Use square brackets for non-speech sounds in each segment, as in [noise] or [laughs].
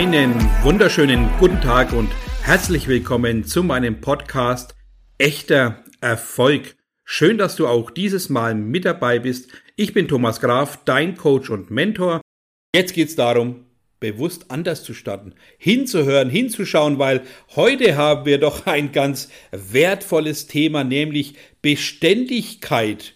Einen wunderschönen guten Tag und herzlich willkommen zu meinem Podcast Echter Erfolg. Schön, dass du auch dieses Mal mit dabei bist. Ich bin Thomas Graf, dein Coach und Mentor. Jetzt geht es darum, bewusst anders zu starten, hinzuhören, hinzuschauen, weil heute haben wir doch ein ganz wertvolles Thema, nämlich Beständigkeit.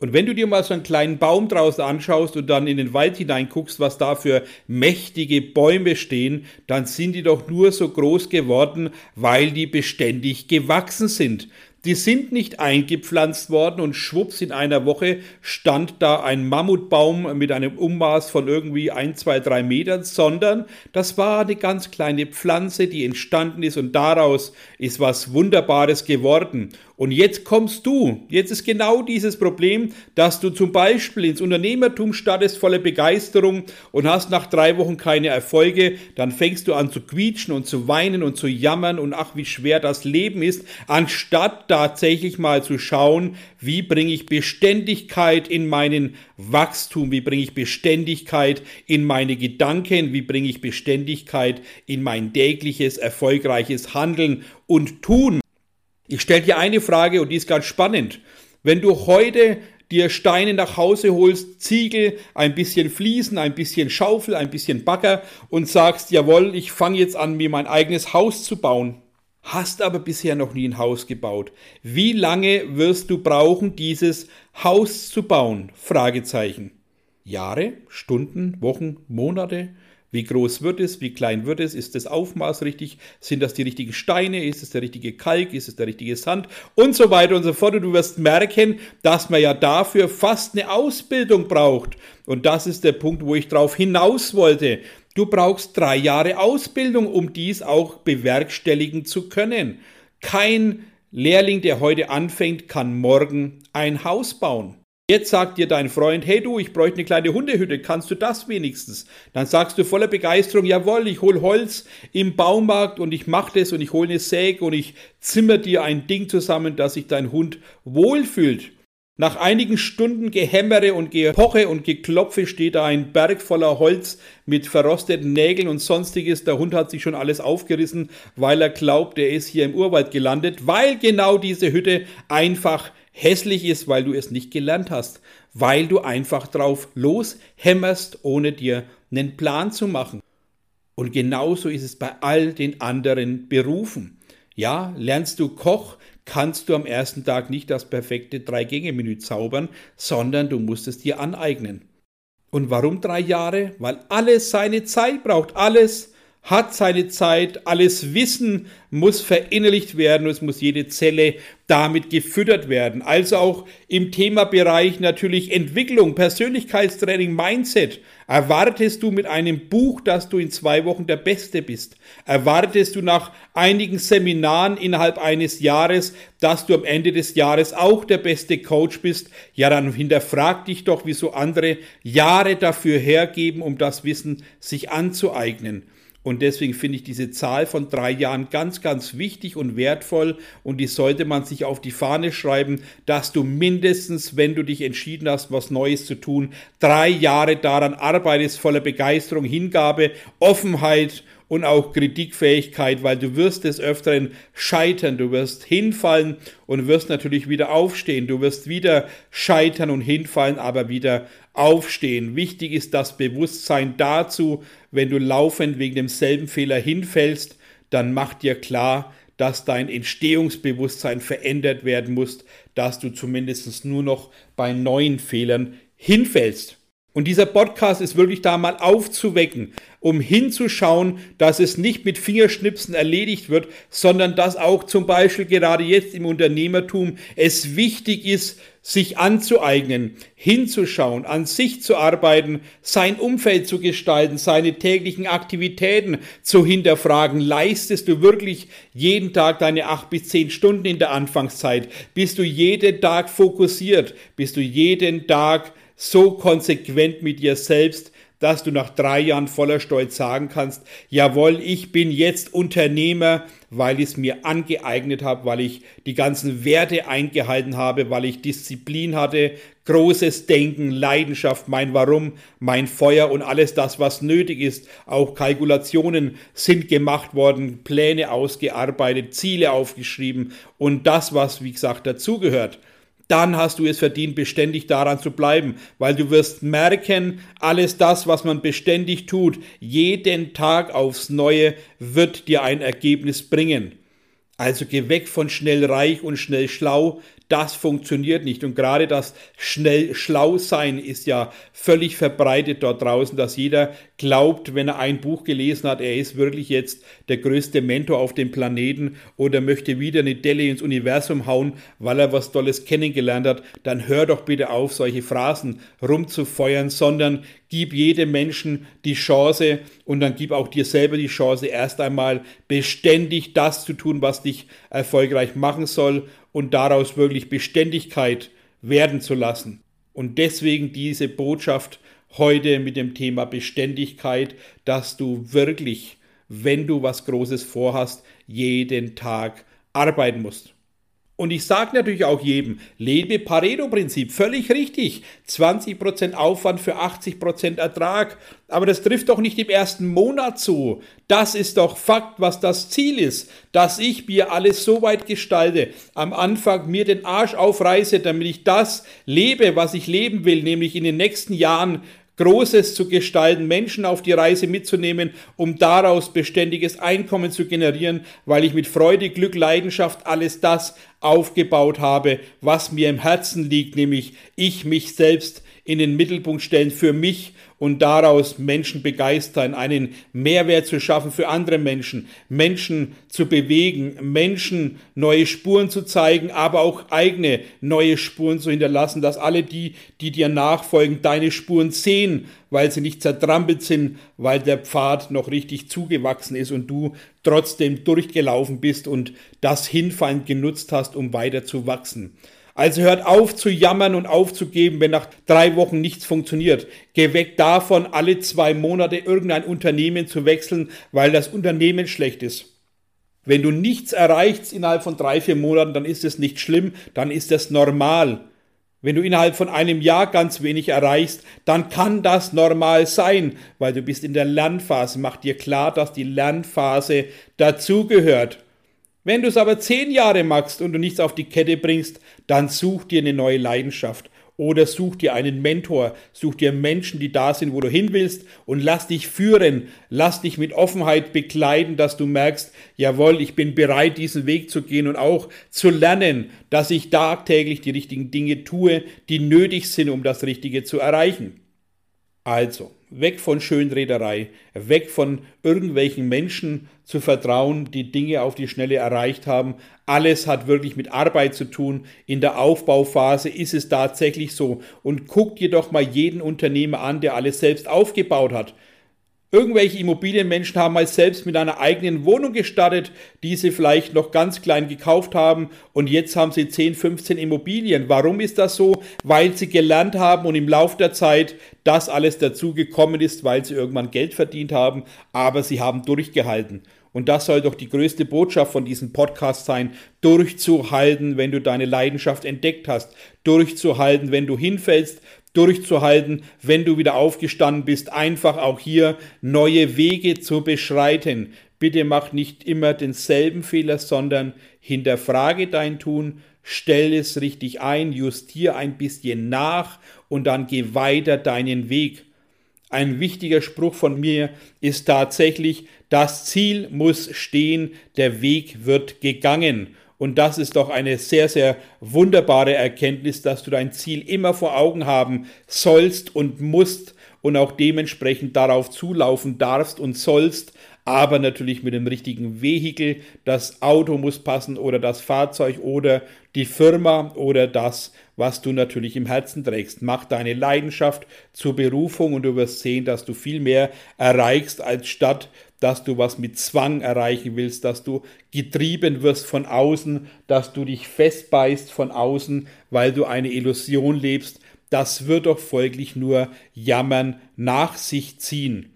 Und wenn du dir mal so einen kleinen Baum draußen anschaust und dann in den Wald hineinguckst, was da für mächtige Bäume stehen, dann sind die doch nur so groß geworden, weil die beständig gewachsen sind. Die sind nicht eingepflanzt worden und schwupps in einer Woche stand da ein Mammutbaum mit einem Ummaß von irgendwie ein, zwei, drei Metern, sondern das war eine ganz kleine Pflanze, die entstanden ist und daraus ist was Wunderbares geworden. Und jetzt kommst du, jetzt ist genau dieses Problem, dass du zum Beispiel ins Unternehmertum startest voller Begeisterung und hast nach drei Wochen keine Erfolge, dann fängst du an zu quietschen und zu weinen und zu jammern und ach, wie schwer das Leben ist, anstatt tatsächlich mal zu schauen, wie bringe ich Beständigkeit in meinen Wachstum, wie bringe ich Beständigkeit in meine Gedanken, wie bringe ich Beständigkeit in mein tägliches, erfolgreiches Handeln und Tun. Ich stelle dir eine Frage und die ist ganz spannend. Wenn du heute dir Steine nach Hause holst, Ziegel, ein bisschen Fliesen, ein bisschen Schaufel, ein bisschen Bagger und sagst, jawohl, ich fange jetzt an, mir mein eigenes Haus zu bauen. Hast aber bisher noch nie ein Haus gebaut. Wie lange wirst du brauchen, dieses Haus zu bauen? Fragezeichen. Jahre, Stunden, Wochen, Monate? Wie groß wird es? Wie klein wird es? Ist das Aufmaß richtig? Sind das die richtigen Steine? Ist es der richtige Kalk? Ist es der richtige Sand? Und so weiter und so fort. Und du wirst merken, dass man ja dafür fast eine Ausbildung braucht. Und das ist der Punkt, wo ich drauf hinaus wollte. Du brauchst drei Jahre Ausbildung, um dies auch bewerkstelligen zu können. Kein Lehrling, der heute anfängt, kann morgen ein Haus bauen. Jetzt sagt dir dein Freund, hey du, ich bräuchte eine kleine Hundehütte, kannst du das wenigstens? Dann sagst du voller Begeisterung, jawohl, ich hol Holz im Baumarkt und ich mache das und ich hole eine Säge und ich zimmer dir ein Ding zusammen, dass sich dein Hund wohlfühlt. Nach einigen Stunden Gehämmere und Gepoche und Geklopfe steht da ein Berg voller Holz mit verrosteten Nägeln und sonstiges. Der Hund hat sich schon alles aufgerissen, weil er glaubt, er ist hier im Urwald gelandet, weil genau diese Hütte einfach hässlich ist, weil du es nicht gelernt hast, weil du einfach drauf loshämmerst, ohne dir einen Plan zu machen. Und genauso ist es bei all den anderen Berufen. Ja, lernst du Koch, kannst du am ersten Tag nicht das perfekte Drei-Gänge-Menü zaubern, sondern du musst es dir aneignen. Und warum drei Jahre? Weil alles seine Zeit braucht, alles hat seine Zeit, alles Wissen muss verinnerlicht werden es muss jede Zelle damit gefüttert werden. Also auch im Themabereich natürlich Entwicklung, Persönlichkeitstraining, Mindset. Erwartest du mit einem Buch, dass du in zwei Wochen der Beste bist? Erwartest du nach einigen Seminaren innerhalb eines Jahres, dass du am Ende des Jahres auch der beste Coach bist? Ja, dann hinterfrag dich doch, wieso andere Jahre dafür hergeben, um das Wissen sich anzueignen. Und deswegen finde ich diese Zahl von drei Jahren ganz, ganz wichtig und wertvoll. Und die sollte man sich auf die Fahne schreiben, dass du mindestens, wenn du dich entschieden hast, was Neues zu tun, drei Jahre daran arbeitest, voller Begeisterung, Hingabe, Offenheit und auch Kritikfähigkeit, weil du wirst des Öfteren scheitern, du wirst hinfallen und wirst natürlich wieder aufstehen, du wirst wieder scheitern und hinfallen, aber wieder aufstehen. Wichtig ist das Bewusstsein dazu, wenn du laufend wegen demselben Fehler hinfällst, dann mach dir klar, dass dein Entstehungsbewusstsein verändert werden muss, dass du zumindest nur noch bei neuen Fehlern hinfällst. Und dieser Podcast ist wirklich da mal aufzuwecken, um hinzuschauen, dass es nicht mit Fingerschnipsen erledigt wird, sondern dass auch zum Beispiel gerade jetzt im Unternehmertum es wichtig ist, sich anzueignen, hinzuschauen, an sich zu arbeiten, sein Umfeld zu gestalten, seine täglichen Aktivitäten zu hinterfragen. Leistest du wirklich jeden Tag deine acht bis zehn Stunden in der Anfangszeit? Bist du jeden Tag fokussiert? Bist du jeden Tag so konsequent mit dir selbst, dass du nach drei Jahren voller Stolz sagen kannst, jawohl, ich bin jetzt Unternehmer, weil ich es mir angeeignet habe, weil ich die ganzen Werte eingehalten habe, weil ich Disziplin hatte, großes Denken, Leidenschaft, mein Warum, mein Feuer und alles das, was nötig ist. Auch Kalkulationen sind gemacht worden, Pläne ausgearbeitet, Ziele aufgeschrieben und das, was, wie gesagt, dazugehört dann hast du es verdient, beständig daran zu bleiben, weil du wirst merken, alles das, was man beständig tut, jeden Tag aufs Neue, wird dir ein Ergebnis bringen. Also geh weg von schnell reich und schnell schlau, das funktioniert nicht. Und gerade das schnell schlau sein ist ja völlig verbreitet dort draußen, dass jeder glaubt, wenn er ein Buch gelesen hat, er ist wirklich jetzt der größte Mentor auf dem Planeten oder möchte wieder eine Delle ins Universum hauen, weil er was Tolles kennengelernt hat, dann hör doch bitte auf, solche Phrasen rumzufeuern, sondern gib jedem Menschen die Chance und dann gib auch dir selber die Chance, erst einmal beständig das zu tun, was dich erfolgreich machen soll und daraus wirklich Beständigkeit werden zu lassen. Und deswegen diese Botschaft heute mit dem Thema Beständigkeit, dass du wirklich, wenn du was Großes vorhast, jeden Tag arbeiten musst. Und ich sage natürlich auch jedem, lebe Pareto-Prinzip, völlig richtig. 20% Aufwand für 80% Ertrag. Aber das trifft doch nicht im ersten Monat zu. Das ist doch Fakt, was das Ziel ist, dass ich mir alles so weit gestalte, am Anfang mir den Arsch aufreiße, damit ich das lebe, was ich leben will, nämlich in den nächsten Jahren Großes zu gestalten, Menschen auf die Reise mitzunehmen, um daraus beständiges Einkommen zu generieren, weil ich mit Freude, Glück, Leidenschaft alles das aufgebaut habe, was mir im Herzen liegt, nämlich ich mich selbst in den Mittelpunkt stellen für mich und daraus Menschen begeistern, einen Mehrwert zu schaffen für andere Menschen, Menschen zu bewegen, Menschen neue Spuren zu zeigen, aber auch eigene neue Spuren zu hinterlassen, dass alle die, die dir nachfolgen, deine Spuren sehen, weil sie nicht zertrampelt sind, weil der Pfad noch richtig zugewachsen ist und du trotzdem durchgelaufen bist und das Hinfallen genutzt hast, um weiter zu wachsen. Also hört auf zu jammern und aufzugeben, wenn nach drei Wochen nichts funktioniert. Geh weg davon, alle zwei Monate irgendein Unternehmen zu wechseln, weil das Unternehmen schlecht ist. Wenn du nichts erreichst innerhalb von drei, vier Monaten, dann ist es nicht schlimm, dann ist es normal. Wenn du innerhalb von einem Jahr ganz wenig erreichst, dann kann das normal sein, weil du bist in der Lernphase. Mach dir klar, dass die Lernphase dazugehört. Wenn du es aber zehn Jahre machst und du nichts auf die Kette bringst, dann such dir eine neue Leidenschaft. Oder such dir einen Mentor, such dir Menschen, die da sind, wo du hin willst und lass dich führen, lass dich mit Offenheit bekleiden, dass du merkst, jawohl, ich bin bereit, diesen Weg zu gehen und auch zu lernen, dass ich tagtäglich die richtigen Dinge tue, die nötig sind, um das Richtige zu erreichen. Also, weg von Schönrederei, weg von irgendwelchen Menschen zu vertrauen, die Dinge auf die Schnelle erreicht haben. Alles hat wirklich mit Arbeit zu tun. In der Aufbauphase ist es tatsächlich so. Und guck dir doch mal jeden Unternehmer an, der alles selbst aufgebaut hat. Irgendwelche Immobilienmenschen haben mal selbst mit einer eigenen Wohnung gestartet, die sie vielleicht noch ganz klein gekauft haben und jetzt haben sie 10, 15 Immobilien. Warum ist das so? Weil sie gelernt haben und im Laufe der Zeit das alles dazu gekommen ist, weil sie irgendwann Geld verdient haben, aber sie haben durchgehalten. Und das soll doch die größte Botschaft von diesem Podcast sein, durchzuhalten, wenn du deine Leidenschaft entdeckt hast, durchzuhalten, wenn du hinfällst, durchzuhalten, wenn du wieder aufgestanden bist, einfach auch hier neue Wege zu beschreiten. Bitte mach nicht immer denselben Fehler, sondern hinterfrage dein Tun, stell es richtig ein, justier ein bisschen nach und dann geh weiter deinen Weg. Ein wichtiger Spruch von mir ist tatsächlich, das Ziel muss stehen, der Weg wird gegangen. Und das ist doch eine sehr, sehr wunderbare Erkenntnis, dass du dein Ziel immer vor Augen haben sollst und musst und auch dementsprechend darauf zulaufen darfst und sollst, aber natürlich mit dem richtigen Vehikel. Das Auto muss passen oder das Fahrzeug oder die Firma oder das, was du natürlich im Herzen trägst. Mach deine Leidenschaft zur Berufung und du wirst sehen, dass du viel mehr erreichst, als statt dass du was mit Zwang erreichen willst, dass du getrieben wirst von außen, dass du dich festbeißt von außen, weil du eine Illusion lebst, das wird doch folglich nur Jammern nach sich ziehen.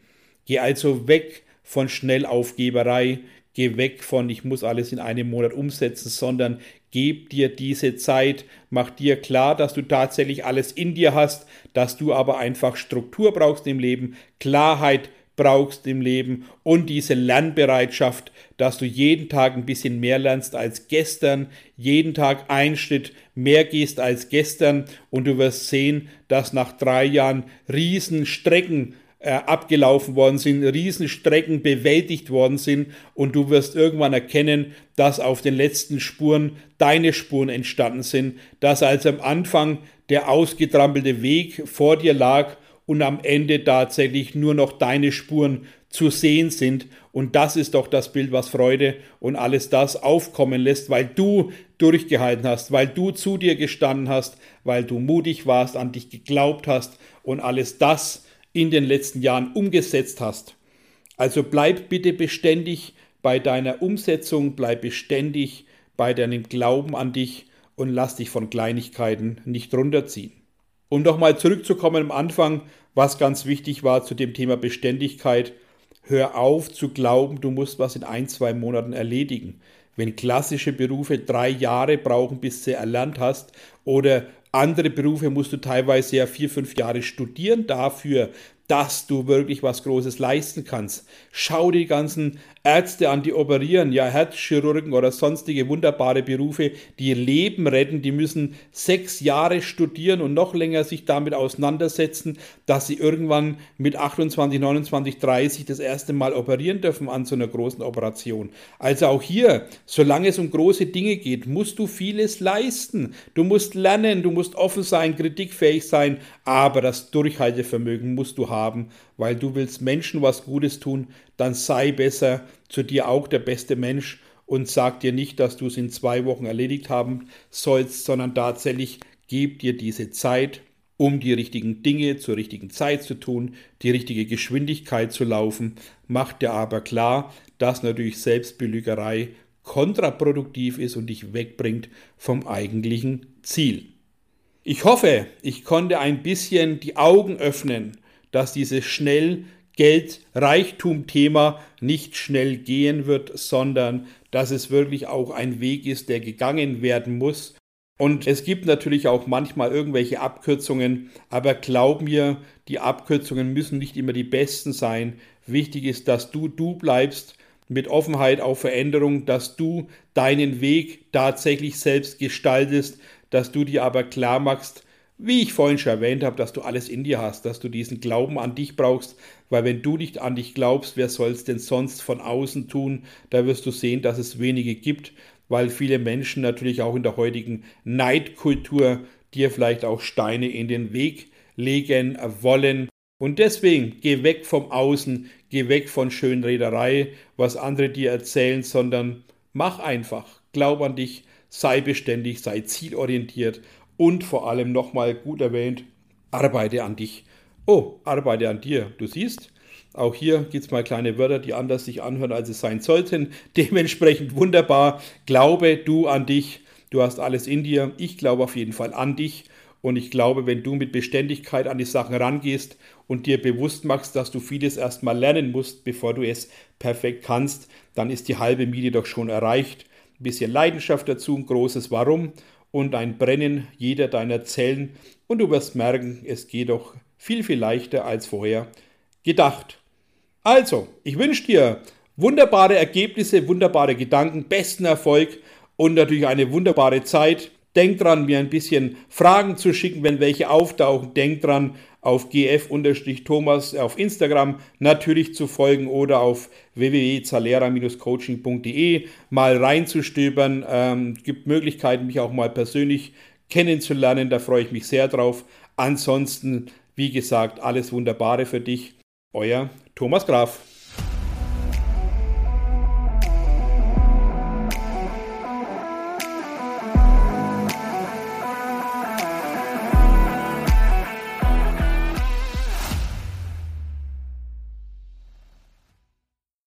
Geh also weg von Schnellaufgeberei, geh weg von ich muss alles in einem Monat umsetzen, sondern gib dir diese Zeit, mach dir klar, dass du tatsächlich alles in dir hast, dass du aber einfach Struktur brauchst im Leben, Klarheit brauchst im Leben und diese Lernbereitschaft, dass du jeden Tag ein bisschen mehr lernst als gestern, jeden Tag einen Schritt mehr gehst als gestern und du wirst sehen, dass nach drei Jahren Riesenstrecken äh, abgelaufen worden sind, Riesenstrecken bewältigt worden sind und du wirst irgendwann erkennen, dass auf den letzten Spuren deine Spuren entstanden sind, dass also am Anfang der ausgetrampelte Weg vor dir lag und am Ende tatsächlich nur noch deine Spuren zu sehen sind. Und das ist doch das Bild, was Freude und alles das aufkommen lässt, weil du durchgehalten hast, weil du zu dir gestanden hast, weil du mutig warst, an dich geglaubt hast und alles das in den letzten Jahren umgesetzt hast. Also bleib bitte beständig bei deiner Umsetzung, bleib beständig bei deinem Glauben an dich und lass dich von Kleinigkeiten nicht runterziehen. Um nochmal zurückzukommen am Anfang, was ganz wichtig war zu dem Thema Beständigkeit, hör auf zu glauben, du musst was in ein, zwei Monaten erledigen. Wenn klassische Berufe drei Jahre brauchen, bis du erlernt hast, oder andere Berufe musst du teilweise ja vier, fünf Jahre studieren dafür, dass du wirklich was Großes leisten kannst. Schau die ganzen Ärzte an, die operieren, ja Herzchirurgen oder sonstige wunderbare Berufe, die Leben retten, die müssen sechs Jahre studieren und noch länger sich damit auseinandersetzen, dass sie irgendwann mit 28, 29, 30 das erste Mal operieren dürfen an so einer großen Operation. Also auch hier, solange es um große Dinge geht, musst du vieles leisten. Du musst lernen, du musst offen sein, kritikfähig sein, aber das Durchhaltevermögen musst du haben, weil du willst Menschen was Gutes tun, dann sei besser zu dir auch der beste Mensch und sag dir nicht, dass du es in zwei Wochen erledigt haben sollst, sondern tatsächlich gib dir diese Zeit, um die richtigen Dinge zur richtigen Zeit zu tun, die richtige Geschwindigkeit zu laufen. Mach dir aber klar, dass natürlich Selbstbelügerei kontraproduktiv ist und dich wegbringt vom eigentlichen Ziel. Ich hoffe, ich konnte ein bisschen die Augen öffnen, dass dieses schnell Geld-Reichtum-Thema nicht schnell gehen wird, sondern dass es wirklich auch ein Weg ist, der gegangen werden muss. Und es gibt natürlich auch manchmal irgendwelche Abkürzungen, aber glaub mir, die Abkürzungen müssen nicht immer die besten sein. Wichtig ist, dass du du bleibst mit Offenheit auf Veränderung, dass du deinen Weg tatsächlich selbst gestaltest, dass du dir aber klar machst, wie ich vorhin schon erwähnt habe, dass du alles in dir hast, dass du diesen Glauben an dich brauchst, weil wenn du nicht an dich glaubst, wer soll es denn sonst von außen tun? Da wirst du sehen, dass es wenige gibt, weil viele Menschen natürlich auch in der heutigen Neidkultur dir vielleicht auch Steine in den Weg legen wollen. Und deswegen geh weg vom Außen, geh weg von Schönrederei, was andere dir erzählen, sondern mach einfach, glaub an dich, sei beständig, sei zielorientiert und vor allem nochmal gut erwähnt, arbeite an dich. Oh, arbeite an dir. Du siehst, auch hier gibt es mal kleine Wörter, die anders sich anhören, als es sein sollten. [laughs] Dementsprechend wunderbar. Glaube du an dich. Du hast alles in dir. Ich glaube auf jeden Fall an dich. Und ich glaube, wenn du mit Beständigkeit an die Sachen rangehst und dir bewusst machst, dass du vieles erstmal lernen musst, bevor du es perfekt kannst, dann ist die halbe Miete doch schon erreicht. Ein bisschen Leidenschaft dazu, ein großes Warum und ein Brennen jeder deiner Zellen und du wirst merken, es geht doch viel, viel leichter als vorher gedacht. Also, ich wünsche dir wunderbare Ergebnisse, wunderbare Gedanken, besten Erfolg und natürlich eine wunderbare Zeit. Denk dran, mir ein bisschen Fragen zu schicken, wenn welche auftauchen. Denk dran, auf gf-thomas auf Instagram natürlich zu folgen oder auf www.zalera-coaching.de mal reinzustöbern. Ähm, gibt Möglichkeiten, mich auch mal persönlich kennenzulernen. Da freue ich mich sehr drauf. Ansonsten, wie gesagt, alles Wunderbare für dich. Euer Thomas Graf.